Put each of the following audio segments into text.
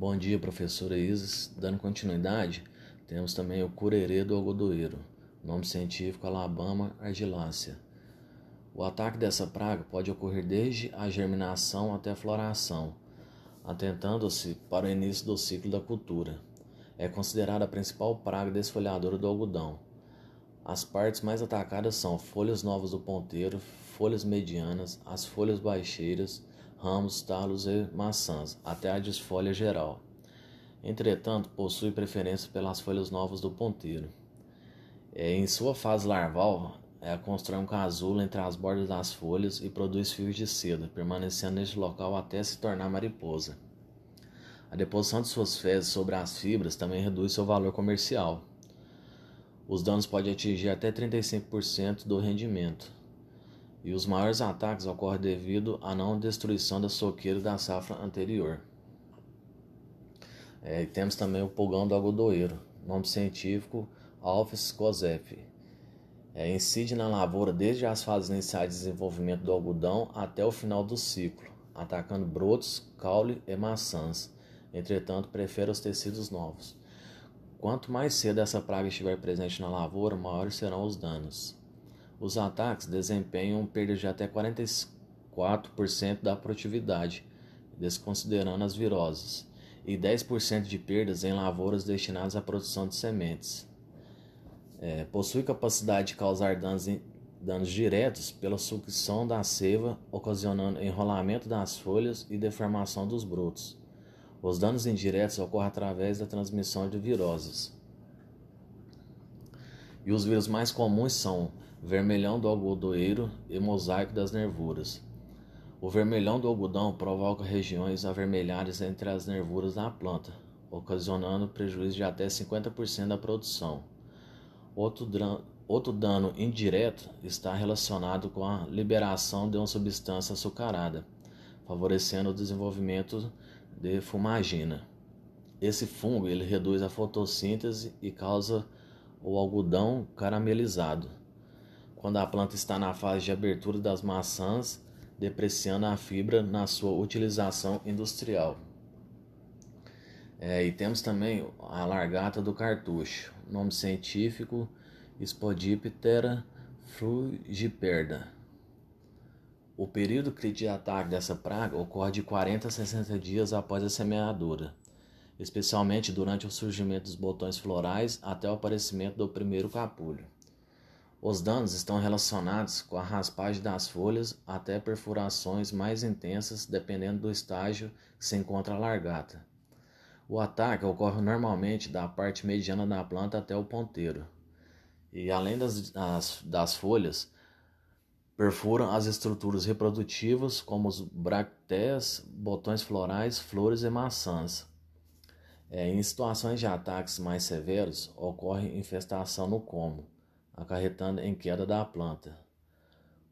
Bom dia, professora Isis. Dando continuidade, temos também o curerê do algodoeiro, nome científico Alabama argilácea. O ataque dessa praga pode ocorrer desde a germinação até a floração, atentando-se para o início do ciclo da cultura. É considerada a principal praga desfolhadora do algodão. As partes mais atacadas são folhas novas do ponteiro, folhas medianas, as folhas baixeiras, ramos, talos e maçãs, até a desfolha geral. Entretanto, possui preferência pelas folhas novas do ponteiro. É, em sua fase larval, ela constrói um casulo entre as bordas das folhas e produz fios de seda, permanecendo neste local até se tornar mariposa. A deposição de suas fezes sobre as fibras também reduz seu valor comercial. Os danos podem atingir até 35% do rendimento e os maiores ataques ocorrem devido à não destruição da soqueira da safra anterior. É, temos também o pulgão do algodoeiro, nome científico Alphys cosef. É, incide na lavoura desde as fases iniciais de desenvolvimento do algodão até o final do ciclo, atacando brotos, caule e maçãs. Entretanto, prefere os tecidos novos. Quanto mais cedo essa praga estiver presente na lavoura, maiores serão os danos. Os ataques desempenham perda de até 44% da produtividade, desconsiderando as viroses, e 10% de perdas em lavouras destinadas à produção de sementes. É, possui capacidade de causar danos, danos diretos pela sucção da seiva, ocasionando enrolamento das folhas e deformação dos brotos. Os danos indiretos ocorrem através da transmissão de viroses. E os vírus mais comuns são vermelhão do algodoeiro e mosaico das nervuras. O vermelhão do algodão provoca regiões avermelhadas entre as nervuras da planta, ocasionando prejuízo de até 50% da produção. Outro, outro dano indireto está relacionado com a liberação de uma substância açucarada, favorecendo o desenvolvimento de fumagina. Esse fungo ele reduz a fotossíntese e causa o algodão caramelizado quando a planta está na fase de abertura das maçãs, depreciando a fibra na sua utilização industrial. É, e temos também a largata do cartucho, nome científico Spodiptera frugiperda. O período de ataque dessa praga ocorre de 40 a 60 dias após a semeadura, especialmente durante o surgimento dos botões florais até o aparecimento do primeiro capulho. Os danos estão relacionados com a raspagem das folhas até perfurações mais intensas, dependendo do estágio que se encontra a largata. O ataque ocorre normalmente da parte mediana da planta até o ponteiro. E além das, das, das folhas, perfuram as estruturas reprodutivas, como os bractéias, botões florais, flores e maçãs. É, em situações de ataques mais severos, ocorre infestação no como acarretando em queda da planta.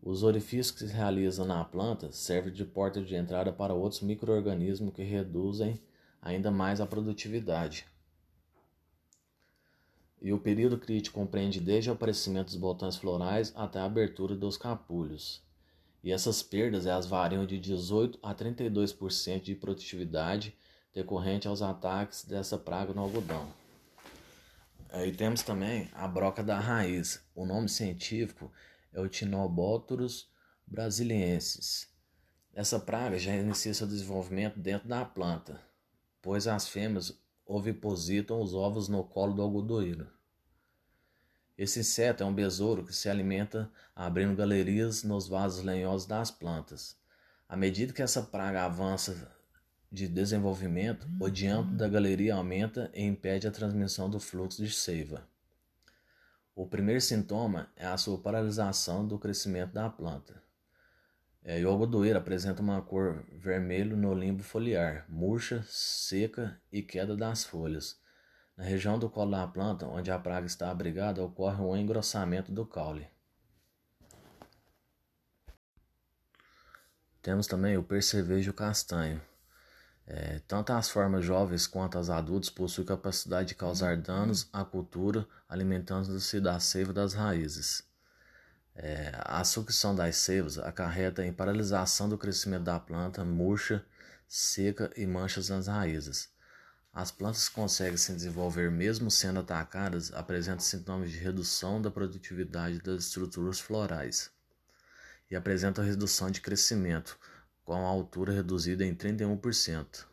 Os orifícios que se realizam na planta servem de porta de entrada para outros microorganismos que reduzem ainda mais a produtividade. E o período crítico compreende desde o aparecimento dos botões florais até a abertura dos capulhos. E essas perdas elas variam de 18 a 32% de produtividade decorrente aos ataques dessa praga no algodão. Aí temos também a broca da raiz. O nome científico é o Tinobótorus brasiliensis. Essa praga já inicia seu desenvolvimento dentro da planta, pois as fêmeas ovipositam os ovos no colo do algodoeiro. Esse inseto é um besouro que se alimenta abrindo galerias nos vasos lenhosos das plantas. À medida que essa praga avança de desenvolvimento, o diâmetro da galeria aumenta e impede a transmissão do fluxo de seiva. O primeiro sintoma é a sua paralisação do crescimento da planta. É, o algodoeiro apresenta uma cor vermelho no limbo foliar, murcha, seca e queda das folhas. Na região do colo da planta, onde a praga está abrigada, ocorre um engrossamento do caule. Temos também o percevejo castanho. É, tanto as formas jovens quanto as adultas possuem capacidade de causar danos à cultura, alimentando-se da seiva das raízes. É, a sucção das seivas acarreta em paralisação do crescimento da planta, murcha, seca e manchas nas raízes. As plantas que conseguem se desenvolver mesmo sendo atacadas apresentam sintomas de redução da produtividade das estruturas florais e apresentam redução de crescimento, com a altura reduzida em 31%.